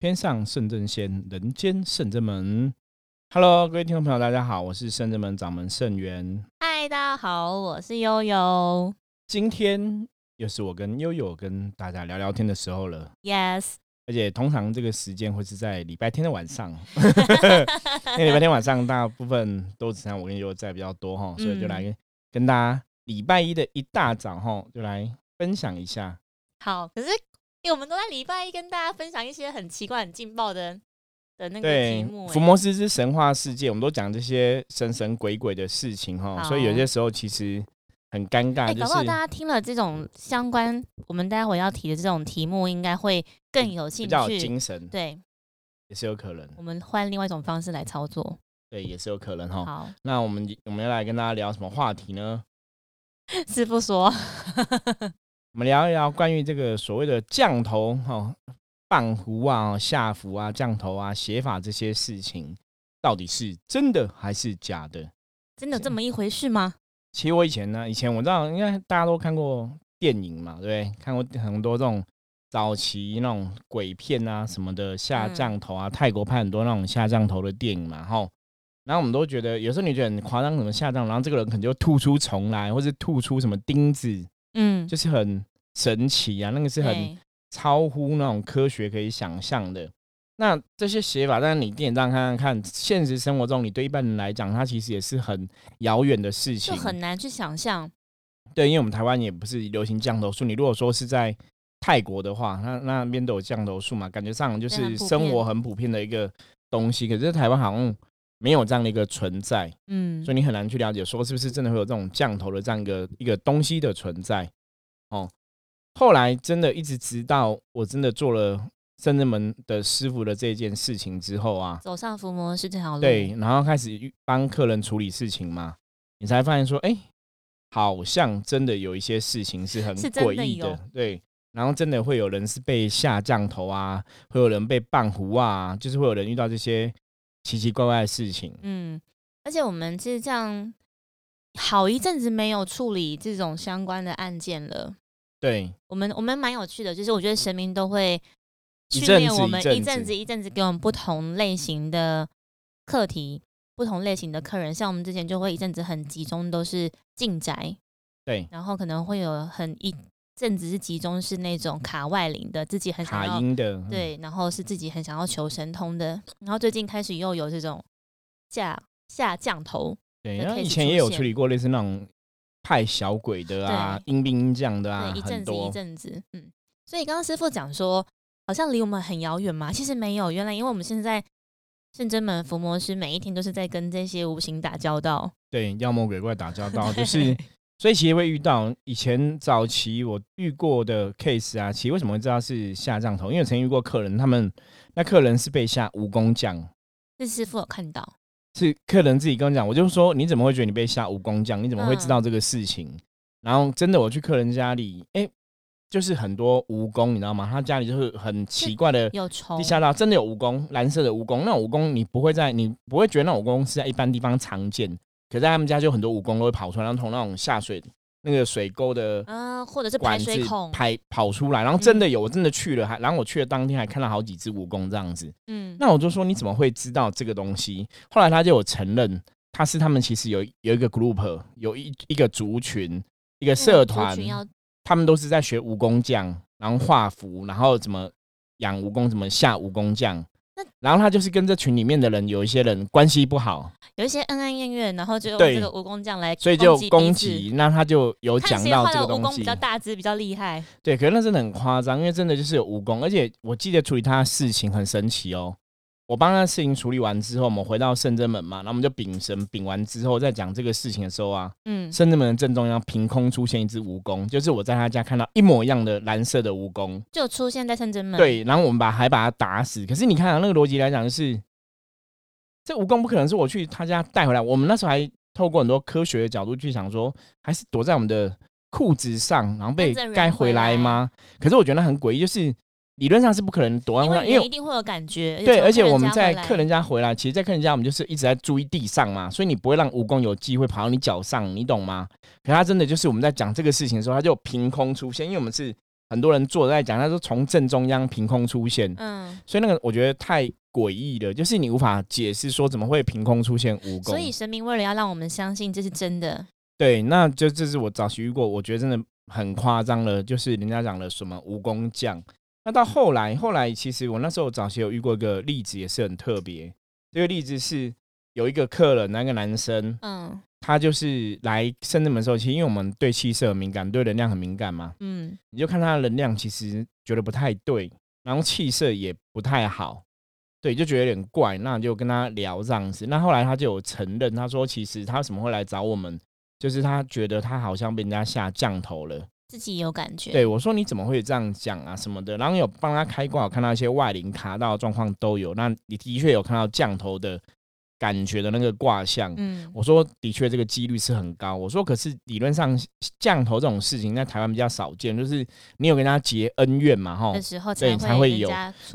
天上圣真仙，人间圣真门。Hello，各位听众朋友，大家好，我是圣真门掌门圣元。嗨，大家好，我是悠悠。今天又是我跟悠悠跟大家聊聊天的时候了。Yes，而且通常这个时间会是在礼拜天的晚上，因为礼拜天晚上大部分都只剩我跟悠悠在比较多哈，所以就来嗯跟大家礼拜一的一大早哈，就来分享一下。好。可是，因为我们都在礼拜一跟大家分享一些很奇怪、很劲爆的的那个题对目、，欸福摩斯之神话世界，我们都讲这些神神鬼鬼的事情哈，所以有些时候其实很尴尬，哎、就是搞不好大家听了这种相关，我们待会要提的这种题目，应该会更有兴趣比较。精神，对，也是有可能，我们换另外一种方式来操作。对，也是有可能哈。好，那我们我们要来跟大家聊什么话题呢？师傅说，我们聊一聊关于这个所谓的降头哈、棒符啊、下符啊、降头啊、写法这些事情，到底是真的还是假的？真的有这么一回事吗？其实我以前呢，以前我知道，应该大家都看过电影嘛，对不对？看过很多这种早期那种鬼片啊什么的下嗯降头啊，泰国拍很多那种下降头的电影嘛，哈。然后我们都觉得，有时候你觉得很夸张，什么下降，然后这个人可能就吐出虫来，或是吐出什么钉子，嗯，就是很神奇啊，那个是很超乎那种科学可以想象的。那这些写法，但是你电影上看看看，现实生活中，你对一般人来讲，它其实也是很遥远的事情就。很难去想象。对，因为我们台湾也不是流行降头术。你如果说是在泰国的话，那那边都有降头术嘛，感觉上就是生活很普遍的一个东西。可是台湾好像没有这样的一个存在，嗯所以你很难去了解说是不是真的会有这种降头的这样一个一个东西的存在。哦，后来真的一直直到我真的做了圣人门的师傅的这件事情之后啊，走上伏魔是这条路。对，，然后开始帮客人处理事情嘛，你才发现说，哎、好像真的有一些事情是很诡异的有，对。然后真的会有人是被下降头啊，会有人被棒糊啊，就是会有人遇到这些奇奇怪怪的事情。嗯，而且我们是这样好一阵子没有处理这种相关的案件了。对，我们我们蛮有趣的，就是我觉得神明都会训练我们一阵子一阵子一阵子给我们不同类型的课题、不同类型的客人。像我们之前就会一阵子很集中都是进宅，对，然后可能会有很一阵子是集中是那种卡外灵的，自己很想卡要音的，嗯，对，然后是自己很想要求神通的，然后最近开始又有这种下下降头，对。然后以前也有处理过类似那种派小鬼的啊，阴兵阴将的啊，对，一很阵子一多。阵子，嗯。所以刚刚师傅讲说，好像离我们很遥远嘛，其实没有，原来因为我们现在圣真门伏魔师每一天都是在跟这些无形打交道，对，妖魔鬼怪打交道，就是所以其实会遇到以前早期我遇过的 case 啊，其实为什么会知道是下降头？因为我曾遇过客人，他们那客人是被下蜈蚣降，是师傅有看到，是客人自己跟我讲，我就说你怎么会觉得你被下蜈蚣降？你怎么会知嗯道这个事情？然后真的我去客人家里，哎、就是很多蜈蚣，你知道吗？他家里就是很奇怪的。有虫地，下道真的有蜈蚣，蓝色的蜈蚣。那种蜈蚣你不会在，你不会觉得那种蜈蚣是在一般地方常见，可在他们家就很多蜈蚣都会跑出来，然后从那种下水那个水沟的啊、或者是排水孔，排跑出来，然后真的有，我真的去了，还然后我去的当天还看到好几只蜈蚣这样子。嗯，那我就说你怎么会知道这个东西？后来他就有承认，他是他们其实有有一个 group，有一一个族群，一个社团，他们都是在学蜈蚣匠，然后画符，然后怎么养蜈蚣，怎么下蜈蚣将那。然后他就是跟这群里面的人有一些人关系不好，有一些恩恩怨怨，然后就用这个蜈蚣酱来所以就攻击。那他就有讲到这个东西蜈蚣比较，大只，比较厉害。对，可是那真的很夸张，因为真的就是有蜈蚣，而且我记得处理他的事情很神奇哦。我帮他事情处理完之后，我们回到圣真门嘛，然后我们就禀神，禀完之后再讲这个事情的时候啊，嗯，圣真门的正中央凭空出现一只蜈蚣，就是我在他家看到一模一样的蓝色的蜈蚣。就出现在圣真门。，对，然后我们把还把它打死。可是你看啊，那个逻辑来讲，就是这蜈蚣不可能是我去他家带回来。我们那时候还透过很多科学的角度去想说，还是躲在我们的裤子上，然后被该回来吗？可是我觉得那很诡异，就是理论上是不可能躲在因上，因为一定会有感觉。对，而且我们在客人家回来，其实，在客人家我们就是一直在注意地上嘛，所以你不会让蜈蚣有机会跑到你脚上，你懂吗？可他真的就是我们在讲这个事情的时候，他就凭空出现，因为我们是很多人坐着在讲，他说从正中央凭空出现，嗯，所以那个我觉得太诡异了，就是你无法解释说怎么会凭空出现蜈蚣。所以神明为了要让我们相信这是真的，对，那就这是我早期遇过，我觉得真的很夸张了，就是人家讲的什么蜈蚣将。那到后来，后来其实我那时候早期有遇过一个例子，也是很特别。这个例子是有一个客人，那个男生，嗯他就是来深圳门的时候，其实因为我们对气色很敏感，对能量很敏感嘛，嗯你就看他的能量其实觉得不太对，然后气色也不太好，对，就觉得有点怪，那就跟他聊这样子。那后来他就有承认，他说其实他为什么会来找我们，就是他觉得他好像被人家下降头了。自己有感觉，对我说你怎么会这样讲啊什么的，然后有帮他开挂，有看到一些外灵卡到的状况都有。那你的确有看到降头的感觉的那个卦象。嗯我说的确这个几率是很高。我说可是理论上降头这种事情在台湾比较少见，就是你有跟他结恩怨嘛，哈的。时候对才才会有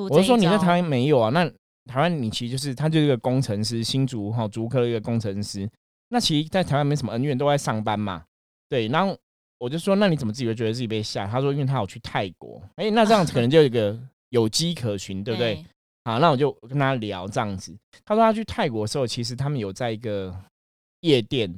我是说你在台湾没有啊？那台湾你其实就是他就是一个工程师，新竹哈竹科的一个工程师。那其实，在台湾没什么恩怨，都在上班嘛。对，然后我就说，那你怎么自己会觉得自己被吓？他说，因为他有去泰国。哎、那这样子可能就有一个有迹可循，对不对？？好，那我就跟他聊这样子。他说他去泰国的时候，其实他们有在一个夜店，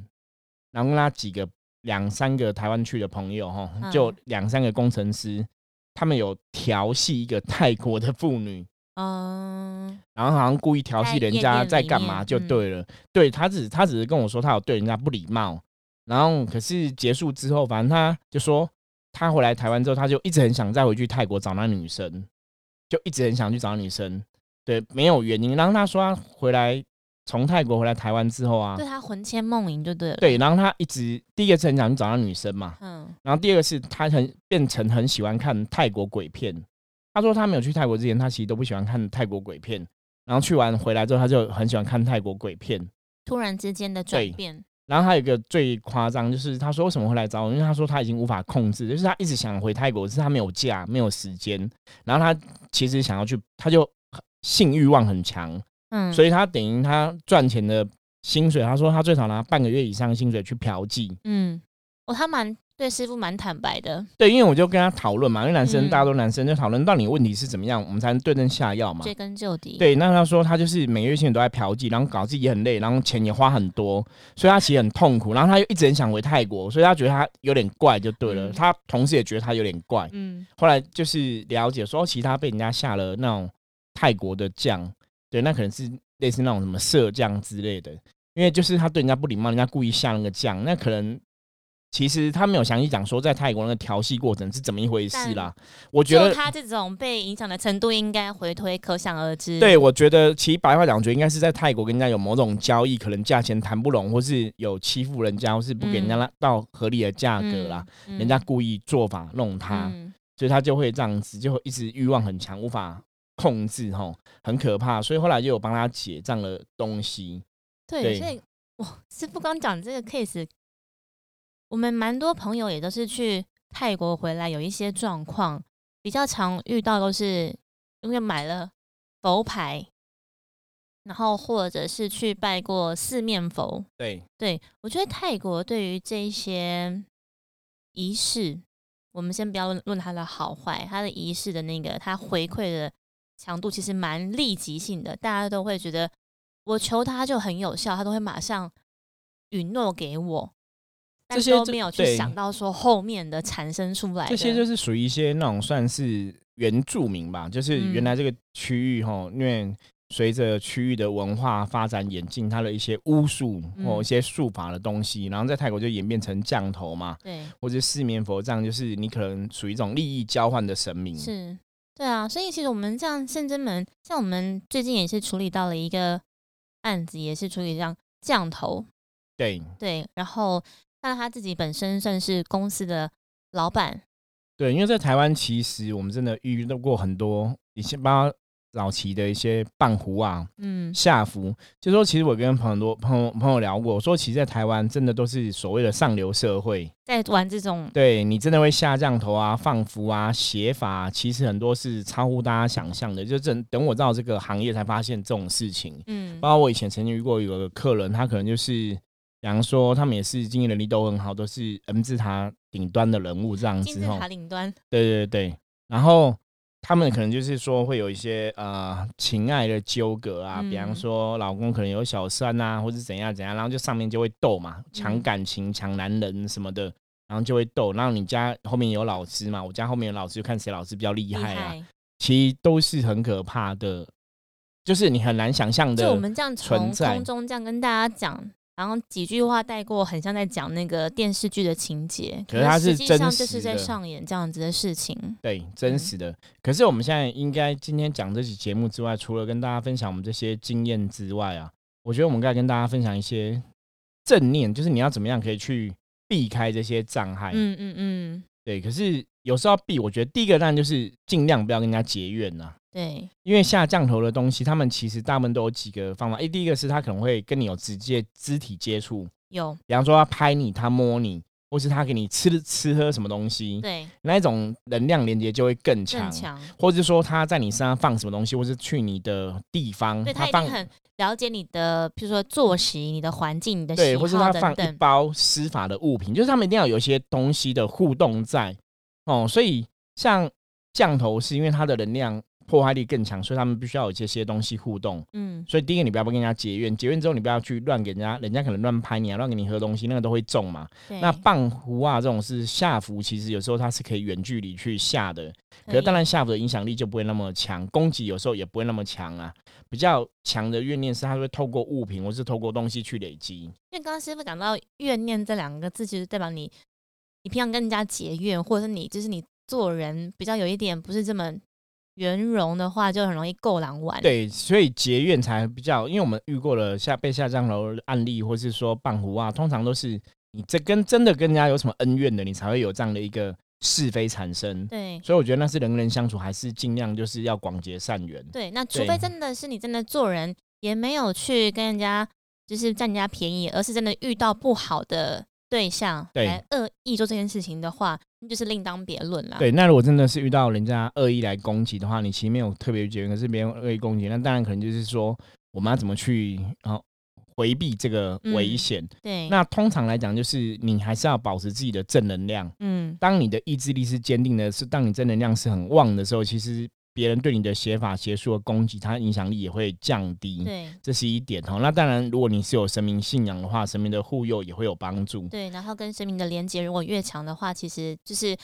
然后跟他几个两三个台湾去的朋友哈，嗯就两三个工程师，他们有调戏一个泰国的妇女。嗯，然后好像故意调戏人家在干嘛就对了。对他只他只是跟我说他有对人家不礼貌，然后可是结束之后，反正他就说他回来台湾之后，他就一直很想再回去泰国找那女生，就一直很想去找女生。对，没有原因。然后他说他回来从泰国回来台湾之后啊对，他魂牵梦萦就对了。，对，然后他一直第一个是很想去找那女生嘛，嗯然后第二个是他很变成很喜欢看泰国鬼片。他说他没有去泰国之前，他其实都不喜欢看泰国鬼片。然后去完回来之后，他就很喜欢看泰国鬼片。突然之间的对转变，然后还有一个最夸张，就是他说为什么会来找我？因为他说他已经无法控制，就是他一直想回泰国，只是他没有假，没有时间。然后他其实想要去，他就性欲望很强，嗯，所以他等于他赚钱的薪水，他说他最少拿半个月以上的薪水去嫖妓。嗯，哦，他蛮对师傅蛮坦白的，对，因为我就跟他讨论嘛，因为男生嗯大家都男生，就讨论到底问题是怎么样，我们才能对症下药嘛。追根究底。，对，那他说他就是每个月薪水都在嫖妓，然后搞自己也很累，然后钱也花很多，所以他其实很痛苦。然后他又一直很想回泰国，所以他觉得他有点怪就对了。嗯他同时也觉得他有点怪。嗯后来就是了解说，其实他被人家下了那种泰国的酱，对，那可能是类似那种什么色酱之类的。因为就是他对人家不礼貌，人家故意下那个酱，那可能其实他没有详细讲说在泰国那个调戏过程是怎么一回事啦。我觉得他这种被影响的程度，应该回推可想而知。对，我觉得其实白话讲，我觉得应该是在泰国跟人家有某种交易，可能价钱谈不拢，或是有欺负人家，或是不给人家到合理的价格啦，嗯，人家故意做法弄他，嗯所以他就会这样子，就会一直欲望很强，无法控制，吼，很可怕。所以后来就有帮他解这样的东西。对，对所以哇，师傅刚讲这个 case，我们蛮多朋友也都是去泰国回来，有一些状况，比较常遇到都是因为买了佛牌，然后或者是去拜过四面佛。对，对我觉得泰国对于这一些仪式，我们先不要论论它的好坏，它的仪式的那个它回馈的强度其实蛮立即性的，大家都会觉得我求他就很有效，他都会马上允诺给我，但这些都没有去想到说后面的产生出来的这些就是属于一些那种算是原住民吧，就是原来这个区域哈，因为随着区域的文化发展演进，它的一些巫术或嗯。一些术法的东西，然后在泰国就演变成降头嘛，对，或者四面佛这样，就是你可能属于一种利益交换的神明。是，对啊，所以其实我们像圣真门，像我们最近也是处理到了一个案子，也是处理这样降头，对。对，然后但他自己本身算是公司的老板，对，因为在台湾，其实我们真的遇到过很多以前包括早期的一些棒胡啊、嗯，下服，就说其实我跟很多朋友朋友聊过，我说其实在台湾真的都是所谓的上流社会，在玩这种，对你真的会下降头啊、放符啊、写法啊、其实很多是超乎大家想象的。就等等我到这个行业才发现这种事情。嗯。包括我以前曾经遇过有个客人，他可能就是比方说他们也是经营能力都很好，都是 M 字塔顶端的人物这样子吼。金字塔顶端，对对对，然后他们可能就是说会有一些呃情爱的纠葛啊，比方嗯说老公可能有小三啊，或者怎样怎样，然后就上面就会斗嘛，抢嗯感情、抢男人什么的，然后就会斗。然后你家后面有老师嘛，我家后面有老师，就看谁老师比较厉厉害啊，害。其实都是很可怕的，就是你很难想象的。就我们这样从存在空中这样跟大家讲，然后几句话带过，很像在讲那个电视剧的情节，可是它是实际上真就是在上演这样子的事情。对，真嗯实的。可是我们现在应该今天讲这期节目之外，除了跟大家分享我们这些经验之外啊，我觉得我们该跟大家分享一些正念，就是你要怎么样可以去避开这些障碍。嗯嗯嗯，对，可是有时候避，我觉得第一个当然就是尽量不要跟人家结怨呐、对，因为下降头的东西，他们其实大部分都有几个方法。诶，第一个是他可能会跟你有直接肢体接触，有比方说他拍你，他摸你，或是他给你吃吃喝什么东西，对那一种能量连接就会更强更。强，或者说他在你身上放什么东西，或是去你的地方，对他一放定很了解你的，比如说作息、你的环境、你的对，喜或是好他放一。包施法的物品，就是他们一定要有一些东西的互动在哦。所以像降头是因为它的能量破坏力更强，所以他们必须要有这些东西互动。嗯，所以第一个，你不要跟人家结怨，结怨之后你不要去乱给人家，人家可能乱拍你啊，乱给你喝东西，那个都会中嘛。那棒符啊这种是下符，其实有时候它是可以远距离去下的，可是当然下符的影响力就不会那么强，攻击有时候也不会那么强啊。比较强的怨念是它会透过物品或是透过东西去累积。因为刚刚师傅讲到怨念这两个字，其实代表你，你平常跟人家结怨，或者是你就是你做人比较有一点不是这么圆融的话，就很容易够狼玩。，对，所以结怨才比较，因为我们遇过了下被下降楼案例，或是说棒符啊，通常都是你这跟真的跟人家有什么恩怨的，你才会有这样的一个是非产生。对所以我觉得那是人跟人相处，还是尽量就是要广结善缘。对，那除非真的是你真的做人也没有去跟人家就是占人家便宜，而是真的遇到不好的对象对来恶意做这件事情的话，那就是另当别论啦。对，那如果真的是遇到人家恶意来攻击的话，你其实没有特别觉得，可是别人恶意攻击，那当然可能就是说我们要怎么去啊回避这个危嗯险。对，那通常来讲，就是你还是要保持自己的正能量。嗯，当你的意志力是坚定的，是当你正能量是很旺的时候，其实别人对你的写法、邪术的攻击，它影响力也会降低。对这是一点哦。那当然，如果你是有神明信仰的话，神明的护佑也会有帮助。对，然后跟神明的连接如果越强的话，其实就是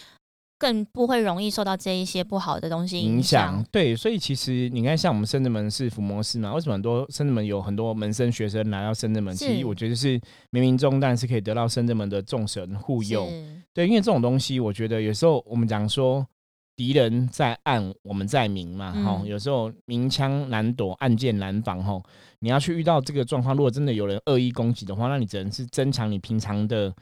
更不会容易受到这一些不好的东西影响响。对，所以其实你看，像我们深圳门是伏魔师嘛，为什么很多深圳门有很多门生学生来到深圳门？其是实我觉得是冥冥中，但是可以得到深圳门的众神护佑。是对，因为这种东西，我觉得有时候我们讲说敌人在暗，我们在明嘛，哈、嗯有时候明枪难躲，暗箭难防，哈。你要去遇到这个状况，如果真的有人恶意攻击的话，那你只能是增强你平常的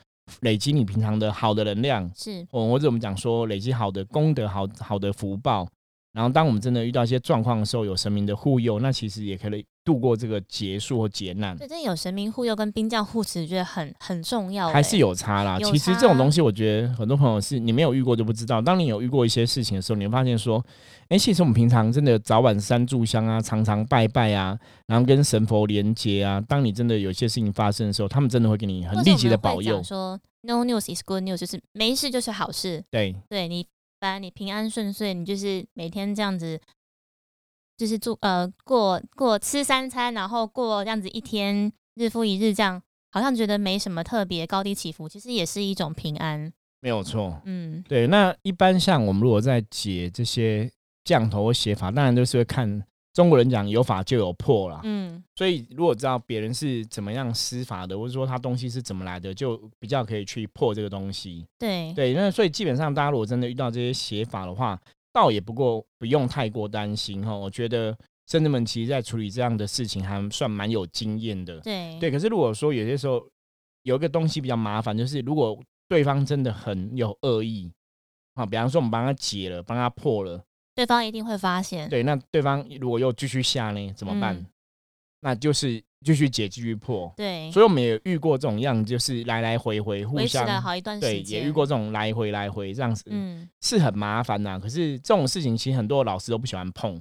累积你平常的好的能量，是，哦，或者我们讲说累积好的功德、好好的福报。然后，当我们真的遇到一些状况的时候，有神明的护佑，那其实也可以度过这个劫数或劫难。对，这有神明护佑跟兵将护持，觉得很很重要欸。还是有差啦。有其实这种东西，我觉得很多朋友是你没有遇过就不知道。当你有遇过一些事情的时候，你会发现说，哎、其实我们平常真的早晚三炷香啊，常常拜拜啊，然后跟神佛连接啊。当你真的有一些事情发生的时候，他们真的会给你很或者立即的保佑讲。说 no news is good news，就是没事就是好事。对对你，反正你平安顺遂，你就是每天这样子，就是住呃过过吃三餐，然后过这样子一天，日复一日这样，好像觉得没什么特别高低起伏，其实也是一种平安。没有错。嗯，对，那一般像我们如果在解这些降头或写法，当然都是会看中国人讲有法就有破啦。嗯，所以如果知道别人是怎么样施法的，或者说他东西是怎么来的，就比较可以去破这个东西。对，对，那所以基本上大家如果真的遇到这些写法的话，倒也不过不用太过担心哈。我觉得甚至们其实在处理这样的事情还算蛮有经验的。对，对，可是如果说有些时候有一个东西比较麻烦，就是如果对方真的很有恶意啊，比方说我们帮他解了，帮他破了，对方一定会发现。对，那对方如果又继续下呢，怎么办？嗯那就是继续解，继续破。对，所以我们也遇过这种样子，就是来来回回互相。好一段对，时间。也遇过这种来回来回这样子，嗯，是很麻烦呐、可是这种事情其实很多老师都不喜欢碰，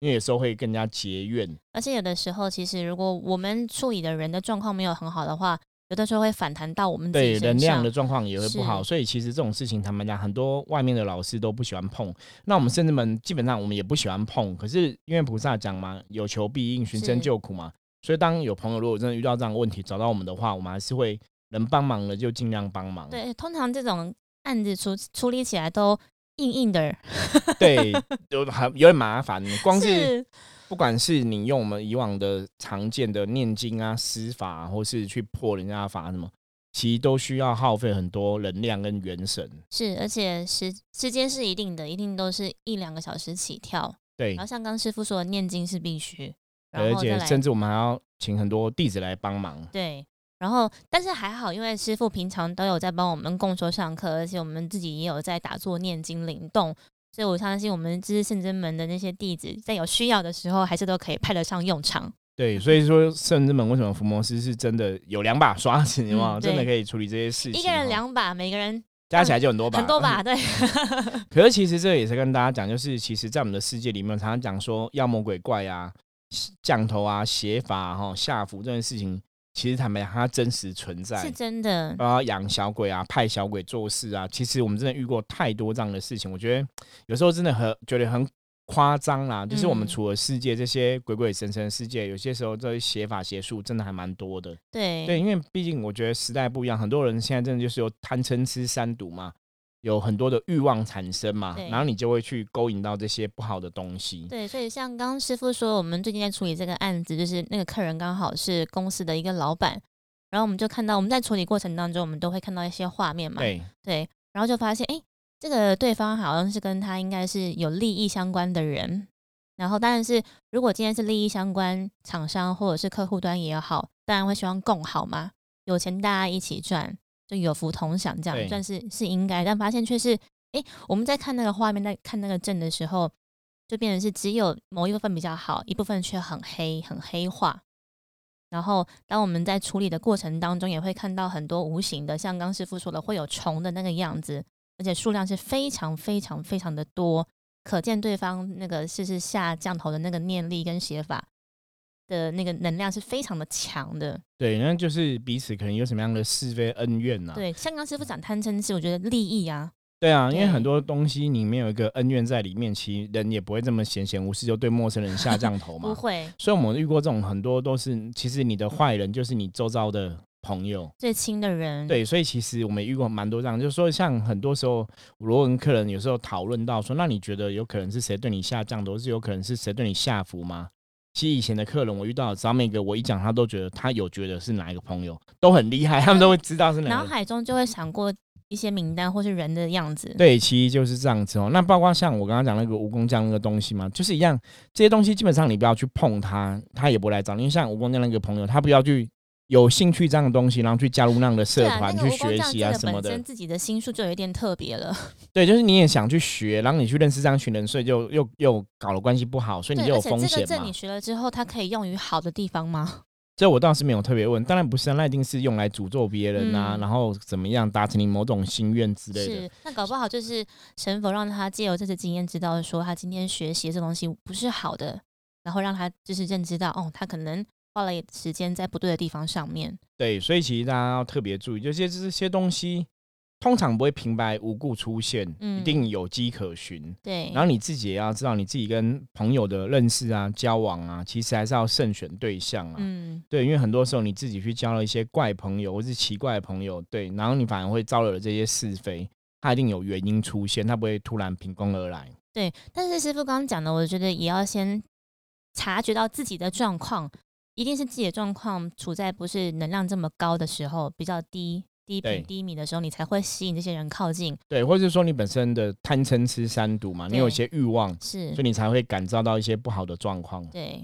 因为有时候会跟人家结怨。而且有的时候，其实如果我们处理的人的状况没有很好的话，有的时候会反弹到我们自对能量的。状况也会不好，所以其实这种事情，他们讲，很多外面的老师都不喜欢碰。那我们甚至们基本上我们也不喜欢碰，可是因为菩萨讲嘛，有求必应，寻声救苦嘛，所以当有朋友如果真的遇到这样的问题找到我们的话，我们还是会能帮忙的就尽量帮忙。对，通常这种案子处处理起来都硬硬的，对，有很有点麻烦，光是是不管是你用我们以往的常见的念经啊、施法，或是去破人家的法什么，其实都需要耗费很多能量跟元神。是，而且时时间是一定的，一定都是一两个小时起跳。对然后，像刚师傅说的，念经是必须，然而且甚至我们还要请很多弟子来帮忙。对，然后但是还好，因为师傅平常都有在帮我们共修上课，而且我们自己也有在打坐念经灵动，所以我相信我们知识圣真门的那些弟子，在有需要的时候，还是都可以派得上用场。对，所以说圣真门为什么伏魔师是真的有两把刷子，有没有？嗯真的可以处理这些事情。一个人哦两把，每个人加起来就很多把，很多把，对，可是其实这也是跟大家讲，就是其实，在我们的世界里面，常常讲说妖魔鬼怪啊、降头啊、邪法哈、下符这件事情，其实坦白讲，它真实存在是。真的。啊养小鬼啊、派小鬼做事啊，其实我们真的遇过太多这样的事情。我觉得有时候真的很觉得很夸张啦，就是我们除了世界这些鬼鬼神神的世界，有些时候这些邪法邪术真的还蛮多的。对对，因为毕竟我觉得时代不一样，很多人现在真的就是有贪嗔痴三毒嘛，有很多的欲望产生嘛，然后你就会去勾引到这些不好的东西。对，所以像刚刚师傅说，我们最近在处理这个案子，就是那个客人刚好是公司的一个老板，然后我们就看到我们在处理过程当中，我们都会看到一些画面嘛，对对，然后就发现，哎，这个对方好像是跟他应该是有利益相关的人。然后当然是，如果今天是利益相关，厂商或者是客户端也好，当然会希望共好嘛，有钱大家一起赚，就有福同享，这样算是是应该。但发现却是，哎，我们在看那个画面，在看那个阵的时候，就变成是只有某一部分比较好，一部分却很黑，很黑化。然后，当我们在处理的过程当中，也会看到很多无形的，像刚师傅说的，会有虫的那个样子，而且数量是非常非常非常的多，可见对方那个是是下降头的那个念力跟写法的那个能量是非常的强的。对，那就是彼此可能有什么样的是非恩怨呐、对，像刚师傅讲贪嗔痴，我觉得利益啊，对啊，因为很多东西你没有一个恩怨在里面，其实人也不会这么闲闲无事就对陌生人下降头 嘛。不会所以我们遇过这种很多都是，其实你的坏人就是你周遭的朋友。最亲的人，对，所以其实我们遇过蛮多这样，就是说，像很多时候，罗文客人有时候讨论到说，那你觉得有可能是谁对你下降头，是有可能是谁对你下符吗？其实以前的客人我遇到，只要每个我一讲，他都觉得他有觉得是哪一个朋友，都很厉害，他们都会知道是哪脑个。海中就会闪过一些名单或是人的样子。对，其实就是这样子哦。那包括像我刚刚讲那个蜈蚣酱那个东西嘛，就是一样，这些东西基本上你不要去碰它，它也不会来找你。因为像蜈蚣酱那个朋友，他不要去有兴趣这样的东西，然后去加入那样的社团、那个去学习啊什么的个本身。自己的心术就有一点特别了。对，就是你也想去学，然后你去认识这样一群人，所以就又又搞了关系不好，所以你对，就有而且这个证你。学了之后，它可以用于好的地方吗？这我倒是没有特别问，当然不是啊，那一定是用来诅咒别人啊，嗯然后怎么样达成你某种心愿之类的。是，那搞不好就是神佛让他借由这次经验，知道说他今天学习这东西不是好的，然后让他就是认知到，哦，他可能花了时间在不对的地方上面。对，所以其实大家要特别注意，这些这些东西通常不会平白无故出现，嗯一定有迹可循。对，然后你自己也要知道，你自己跟朋友的认识啊、交往啊，其实还是要慎选对象啊。嗯，对，因为很多时候你自己去交了一些怪朋友或是奇怪的朋友，对，然后你反而会招惹了这些是非，它一定有原因出现，它不会突然凭空而来。对。但是师傅刚刚讲的，我觉得也要先察觉到自己的状况，一定是自己的状况处在不是能量这么高的时候，比较低。低频低迷的时候，你才会吸引这些人靠近。对，或者是说你本身的贪嗔痴三毒嘛，你有一些欲望，是所以，你才会感召到一些不好的状况。对，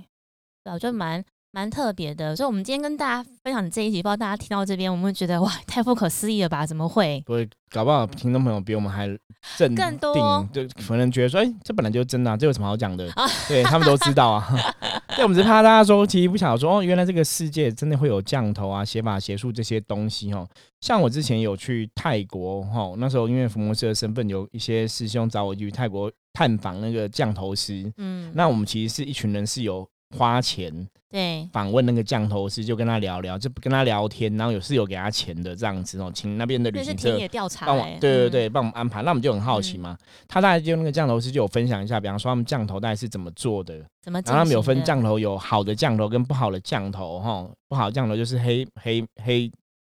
对，我觉得蛮蛮特别的。所以，我们今天跟大家分享这一集，不知道大家听到这边，我们会觉得哇，太不可思议了吧？怎么会？不会，搞不好听众朋友比我们还正更多定，就可能觉得说，哎、这本来就是真的、啊，这有什么好讲的？啊对他们都知道啊。对，我们只是怕大家说，其实不晓得说，哦，原来这个世界真的会有降头啊、邪法邪术这些东西哦。像我之前有去泰国哈，那时候因为福摩斯的身份，有一些师兄找我去泰国探访那个降头师。嗯，那我们其实是一群人是有花钱对，访问那个降头师，就跟他聊聊，就跟他聊天，然后有是有给他钱的这样子哦，请那边的旅行社帮我欸，，对对嗯，对，帮我们安排。那我们就很好奇嘛，他大概就那个降头师就有分享一下，比方说他们降头大概是怎么做的，怎么？然后他们有分，降头，有好的降头跟不好的降头哈，不好的降头就是黑黑黑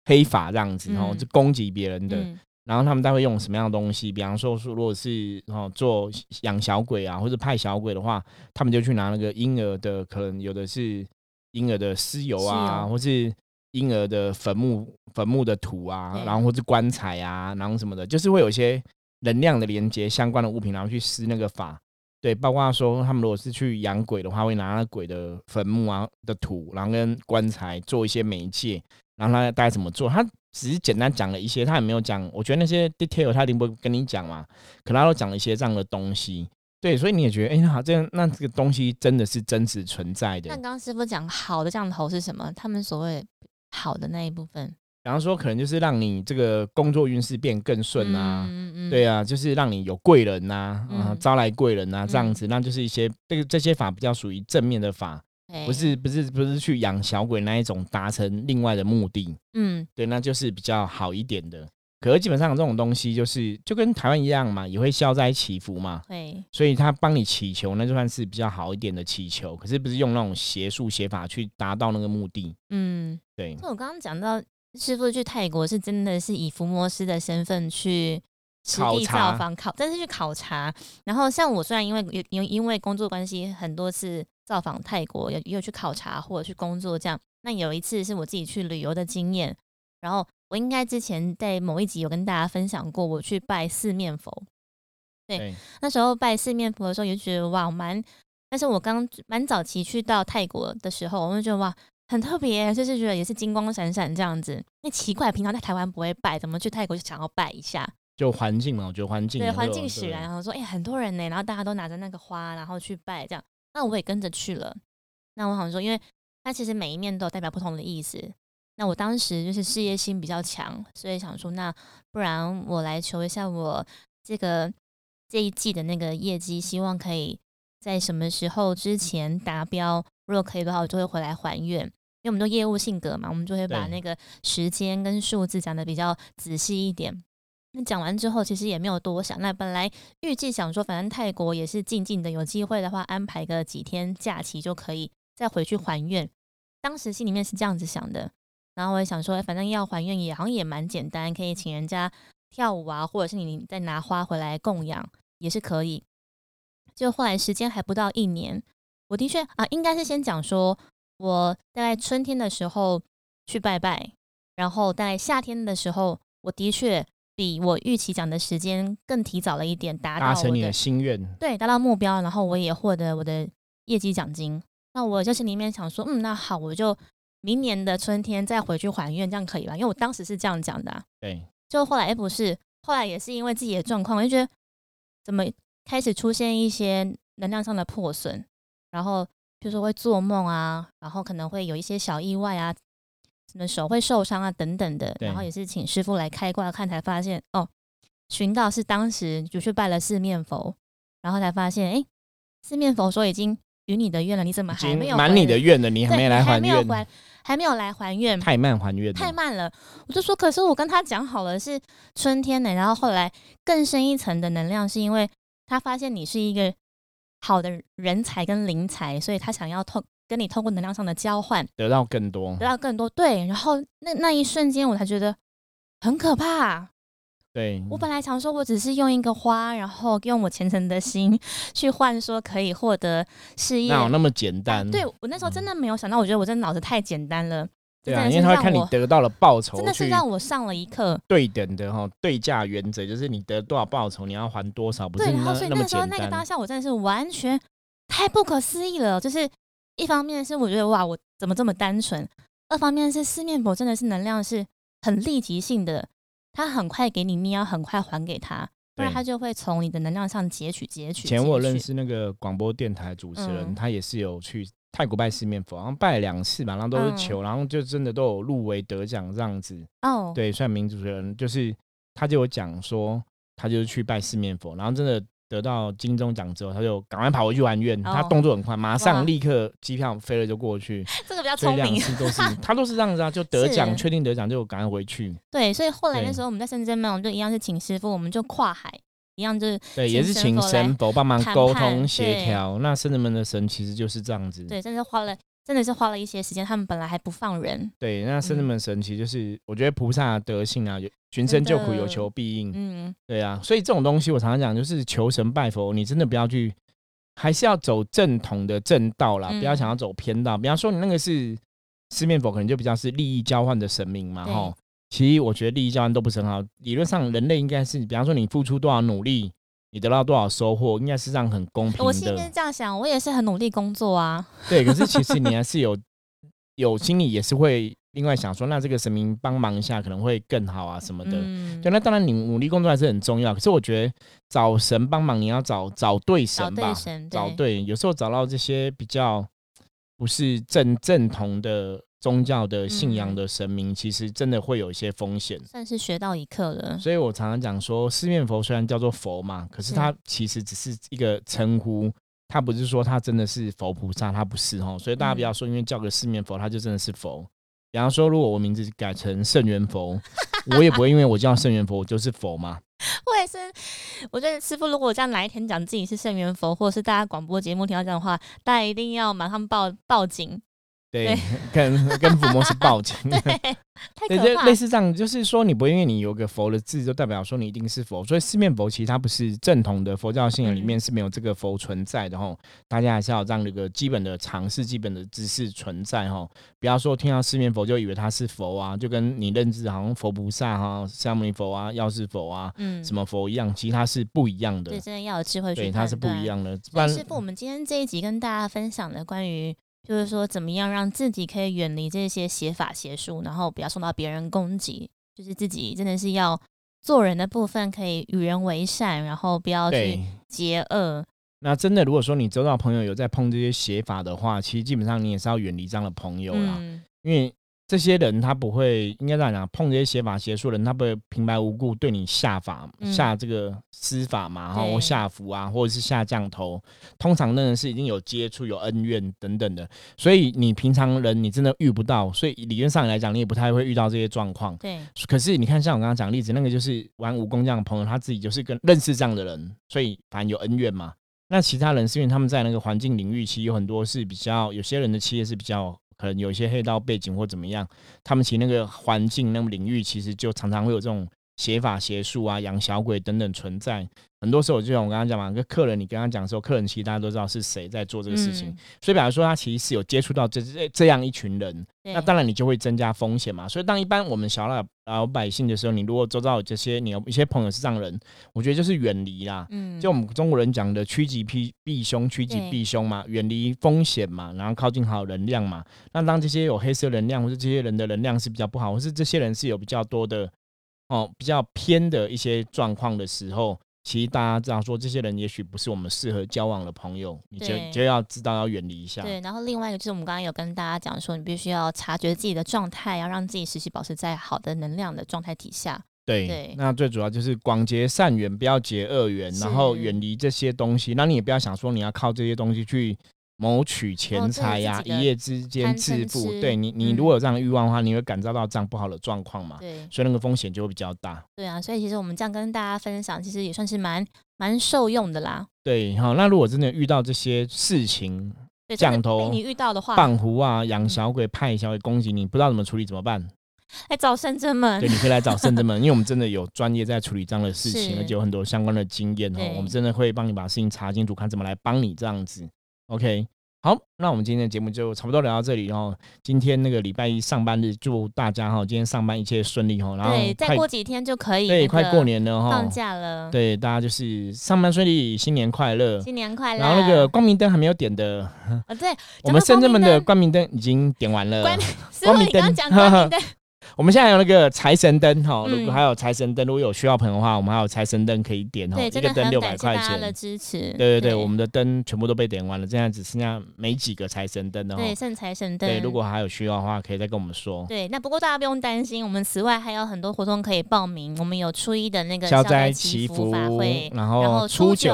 黑法这样子，然后嗯就攻击别人的。嗯然后他们大概会用什么样的东西？比方说，说如果是哦做养小鬼啊，或者派小鬼的话，他们就去拿那个婴儿的，可能有的是婴儿的尸油啊，油或是婴儿的坟墓坟墓的土啊，然后或是棺材啊，然后什么的，就是会有一些能量的连接相关的物品，然后去施那个法。对，包括说他们如果是去养鬼的话，会拿那鬼的坟墓啊的土，然后跟棺材做一些媒介，然后他大概怎么做？他只是简单讲了一些，他也没有讲。我觉得那些 detail 他一定不会跟你讲嘛，可他都讲了一些这样的东西。对，所以你也觉得，哎、那好，这样那这个东西真的是真实存在的那。刚刚师傅讲好的降头是什么？他们所谓好的那一部分比方说，可能就是让你这个工作运势变更顺啊，嗯嗯，对啊，就是让你有贵人呐、啊，嗯招来贵人呐、啊，这样嗯子，那就是一些这个这些法比较属于正面的法，对不，是不是不是去养小鬼那一种达成另外的目的，嗯，对，那就是比较好一点的。可是基本上这种东西就是就跟台湾一样嘛，也会消灾祈福嘛，对，所以他帮你祈求，那就算是比较好一点的祈求。可是不是用那种邪术邪法去达到那个目的，嗯。对那我刚刚讲到师傅去泰国是真的是以伏魔师的身份去实地考察造访考，但是去考察。然后像我虽然因为有因因为工作关系很多次造访泰国，也也有去考察或者去工作这样。那有一次是我自己去旅游的经验，然后我应该之前在某一集有跟大家分享过，我去拜四面佛。对对那时候拜四面佛的时候，也就觉得哇蛮，但是我刚蛮早期去到泰国的时候，我就觉得哇很特别，就是觉得也是金光闪闪这样子。那奇怪，平常在台湾不会拜，怎么去泰国就想要拜一下？就环境嘛，我觉得环境对，环境使然，然后说哎、很多人呢，然后大家都拿着那个花，然后去拜这样，那我也跟着去了。那我想说，因为它其实每一面都有代表不同的意思。那我当时就是事业心比较强，所以想说，那不然我来求一下我这个这一季的那个业绩，希望可以在什么时候之前达标。如果可以的话，我就会回来还愿。因为我们都业务性格嘛，我们就会把那个时间跟数字讲的比较仔细一点。那讲完之后，其实也没有多想。那本来预计想说，反正泰国也是静静的，有机会的话安排个几天假期就可以再回去还愿。当时心里面是这样子想的，然后我也想说，反正要还愿也好像也蛮简单，可以请人家跳舞啊，或者是你再拿花回来供养也是可以。就后来时间还不到一年，我的确啊，应该是先讲说，我大概春天的时候去拜拜，然后在夏天的时候，我的确比我预期讲的时间更提早了一点，达到达成你的心愿。对，达到目标，然后我也获得我的业绩奖金。那我就心里面想说，嗯，那好，我就明年的春天再回去还愿，这样可以吧？因为我当时是这样讲的啊、对，就后来哎不是，后来也是因为自己的状况，我就觉得怎么开始出现一些能量上的破损，然后比如说会做梦啊，然后可能会有一些小意外啊，什么手会受伤啊等等的，然后也是请师傅来开挂看，才发现哦，寻到是当时就去拜了四面佛，然后才发现哎，四面佛说已经与你的愿了，你怎么还没有满你的愿了，你还对没来还愿，还没有还还没有来还愿，太慢还愿，太慢了，我就说，可是我跟他讲好了是春天呢，然后后来更深一层的能量，是因为他发现你是一个好的人才跟灵才，所以他想要透跟你透过能量上的交换，得到更多得。到更多。对，然后那那一瞬间，我才觉得很可怕。对，我本来想说，我只是用一个花，然后用我虔诚的心 去换，说可以获得事业。哪有那么简单？对我那时候真的没有想到，我觉得我真的脑子太简单了，对因为他会看你得到了报酬真的是让我上了一课。对等的哈对价原则，就是你得多少报酬，你要还多少，不是对，然后那那么所以那时候。那个当下，我真的是完全太不可思议了。就是一方面是我觉得哇，我怎么这么单纯；二方面是四面佛真的是能量是很立即性的，他很快给你，你要很快还给他，不然他就会从你的能量上截取截取。以前我认识那个广播电台主持人，嗯他也是有去泰国拜四面佛，然后拜了两次吧，然后都是嗯求，然后就真的都有入围得奖这样子。哦，对，算名主持人，就是他就有讲说，他就是去拜四面佛，然后真的得到金钟奖之后，他就赶快跑回去还愿，他哦动作很快，马上立刻机票飞了就过去，这个比较所以两聪明。次都是 他都是这样子啊，就得奖是。确定得奖就赶快回去，对，所以后来那对。时候我们在深圳嘛，我们就一样是请师傅，我们就跨海，一样就是对，也是请神佛来神佛帮忙沟判通协调。那圣人们的神其实就是这样子，对，甚至花了，真的是花了一些时间。他们本来还不放人，对，那是那么神其实就是我觉得菩萨德性啊，有寻声救苦，有求必应，嗯，对啊，所以这种东西我常常讲，就是求神拜佛，你真的不要去，还是要走正统的正道啦，不要嗯想要走偏道。比方说你那个是四面佛，可能就比较是利益交换的神明嘛，对哈。其实我觉得利益交换都不是很好，理论上人类应该是，比方说你付出多少努力，你得到多少收获，应该是这样很公平我心里面。这样想，我也是很努力工作啊。对，可是其实你还是有 有心里也是会另外想说，那这个神明帮忙一下可能会更好啊什么的。嗯，对，那当然你努力工作还是很重要，可是我觉得找神帮忙，你要找找对神吧，对神，对，找对，有时候找到这些比较不是正正统的宗教的信仰嗯的神明，其实真的会有一些风险。算是学到一课了。所以我常常讲说，四面佛虽然叫做佛嘛，可是是它其实只是一个称呼，它不是说它真的是佛菩萨，它不是哦。所以大家不嗯要说，因为叫个四面佛，它就真的是佛。比方说，如果我名字改成圣元佛，我也不会因为我叫圣元佛，我就是佛嘛。我也是，我觉得师傅如果这样哪一天讲自己是圣元佛，或者是大家广播节目听到这样的话，大家一定要马上报报警，对，跟跟伏魔是报警。对，太对，可怕就类。似这样，就是说你不会因为你有个佛的字，就代表说你一定是佛。所以四面佛其实它不是正统的佛教信仰里面嗯是没有这个佛存在的吼。大家还是要让这个基本的常识、基本的知识存在吼。不要说听到四面佛就以为它是佛啊，就跟你认知好像佛菩萨哈、释迦牟尼佛啊、药师佛啊、嗯，什么佛一样，其实它是不一样的对，。真的要有智慧去对，它是不一样的。不然师傅，我们今天这一集跟大家分享的关于，就是说怎么样让自己可以远离这些邪法邪术，然后不要受到别人攻击，就是自己真的是要做人的部分可以与人为善，然后不要去。结恶。那真的，如果说你周到朋友有在碰这些邪法的话，其实基本上你也是要远离这样的朋友啦。嗯，因为这些人他不会，应该这样讲，碰这些邪法邪术的人，他不会平白无故对你下法、嗯下这个施法嘛，然后下符啊，或者是下降头。通常那人是已经有接触、有恩怨等等的，所以你平常人你真的遇不到，所以理论上来讲，你也不太会遇到这些状况。对，可是你看，像我刚刚讲例子，那个就是玩武功这样的朋友，他自己就是跟认识这样的人，所以反正有恩怨嘛。那其他人是因为他们在那个环境领域，其实有很多是比较，有些人的企业是比较可能有一些黑道背景或怎么样，他们其实那个环境、那个领域，其实就常常会有这种邪法邪术啊、养小鬼等等存在。很多时候，就像我刚刚讲嘛，跟客人你跟他讲的时候，客人其实大家都知道是谁在做这个事情，嗯所以比方说他其实是有接触到这这这样一群人，那当然你就会增加风险嘛。所以当一般我们小老老百姓的时候，你如果周遭有这些，你有一些朋友是这样的人，我觉得就是远离啦。嗯，就我们中国人讲的趋吉避避凶，趋吉避凶嘛，远离风险嘛，然后靠近好能量嘛。那当这些有黑色能量，或者这些人的能量是比较不好，或是这些人是有比较多的哦比较偏的一些状况的时候，其实大家知道说这些人也许不是我们适合交往的朋友，你就就要知道要远离一下。对，然后另外一个就是我们刚刚有跟大家讲说，你必须要察觉自己的状态，要让自己时时保持在好的能量的状态底下。对，对那最主要就是广结善缘，不要结恶缘，然后远离这些东西。那你也不要想说你要靠这些东西去谋取钱财呀、一夜之间致富。对你，你嗯如果有这样的欲望的话，你会感受到这样不好的状况嘛？对，所以那个风险就会比较大。对啊，所以其实我们这样跟大家分享，其实也算是蛮蛮受用的啦。对，好，那如果真的遇到这些事情，降头被你遇到的话，棒狐啊、养嗯小鬼、派小鬼攻击你，不知道怎么处理怎么办？来找圣真们对，。你可以来找圣真们，因为我们真的有专业在处理这样的事情，而且有很多相关的经验哦。我们真的会帮你把事情查清楚，看怎么来帮你这样子。OK，好，那我们今天的节目就差不多聊到这里哦。今天那个礼拜一上班日，祝大家哈今天上班一切顺利哈。然后对，再过几天就可以对快过年了哈放，假了。，对大家就是上班顺利，新年快乐。新年快乐。然后那个光明灯还没有点的，啊，对，我们深圳们的光光明灯已经点完了。光明你刚刚灯讲光明灯，我们现在有那个财神灯哈，如果嗯还有财神灯，如果有需要朋友的话，我们还有财神灯可以点哈，一个灯六百块感谢大家的钱。支持。对对对，我们的灯全部都被点完了，现在只剩下没几个财神灯了。对剩财神灯。对，如果还有需要的话，可以再跟我们说。对，那不过大家不用担心，我们此外还有很多活动可以报名。我们有初一的那个消灾灾祈福法会，然然后后初九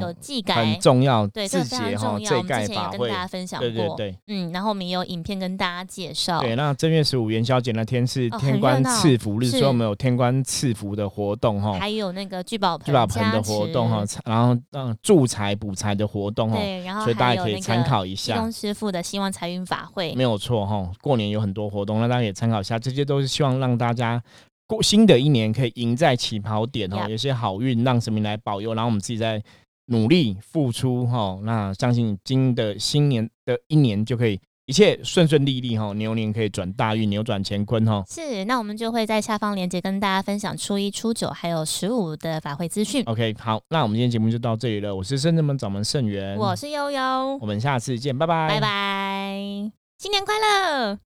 有祭改很，重要，对，这非常重要。我们之前盖法会也跟大，家分享过，对对对嗯，然后我们也有影片跟大家介绍。对。那正月十五元宵节那天是哦天官赐福日，是所以我们有天官赐福的活动哈，还有那个聚宝盆聚宝盆的活动哈，然后嗯助财补财的活动哈，对，然后所以大家可以参考一下公。师傅的希望财运法会没，有错哈，过年有很多活动，那大家也参考一下，这些都是希望让大家过新的一年可以赢在起跑点哦有些好运让神明来保佑，然后我们自己在努力付出哈，那相信今的新年的一年就可以一切顺顺利利哈，牛年可以转大运，扭转乾坤哈。是，那我们就会在下方链接跟大家分享初一、初九还有十五的法会资讯。OK，好，那我们今天节目就到这里了，我是深圳门掌门盛元，我是悠悠我，们下次见，拜拜，拜拜，新年快乐！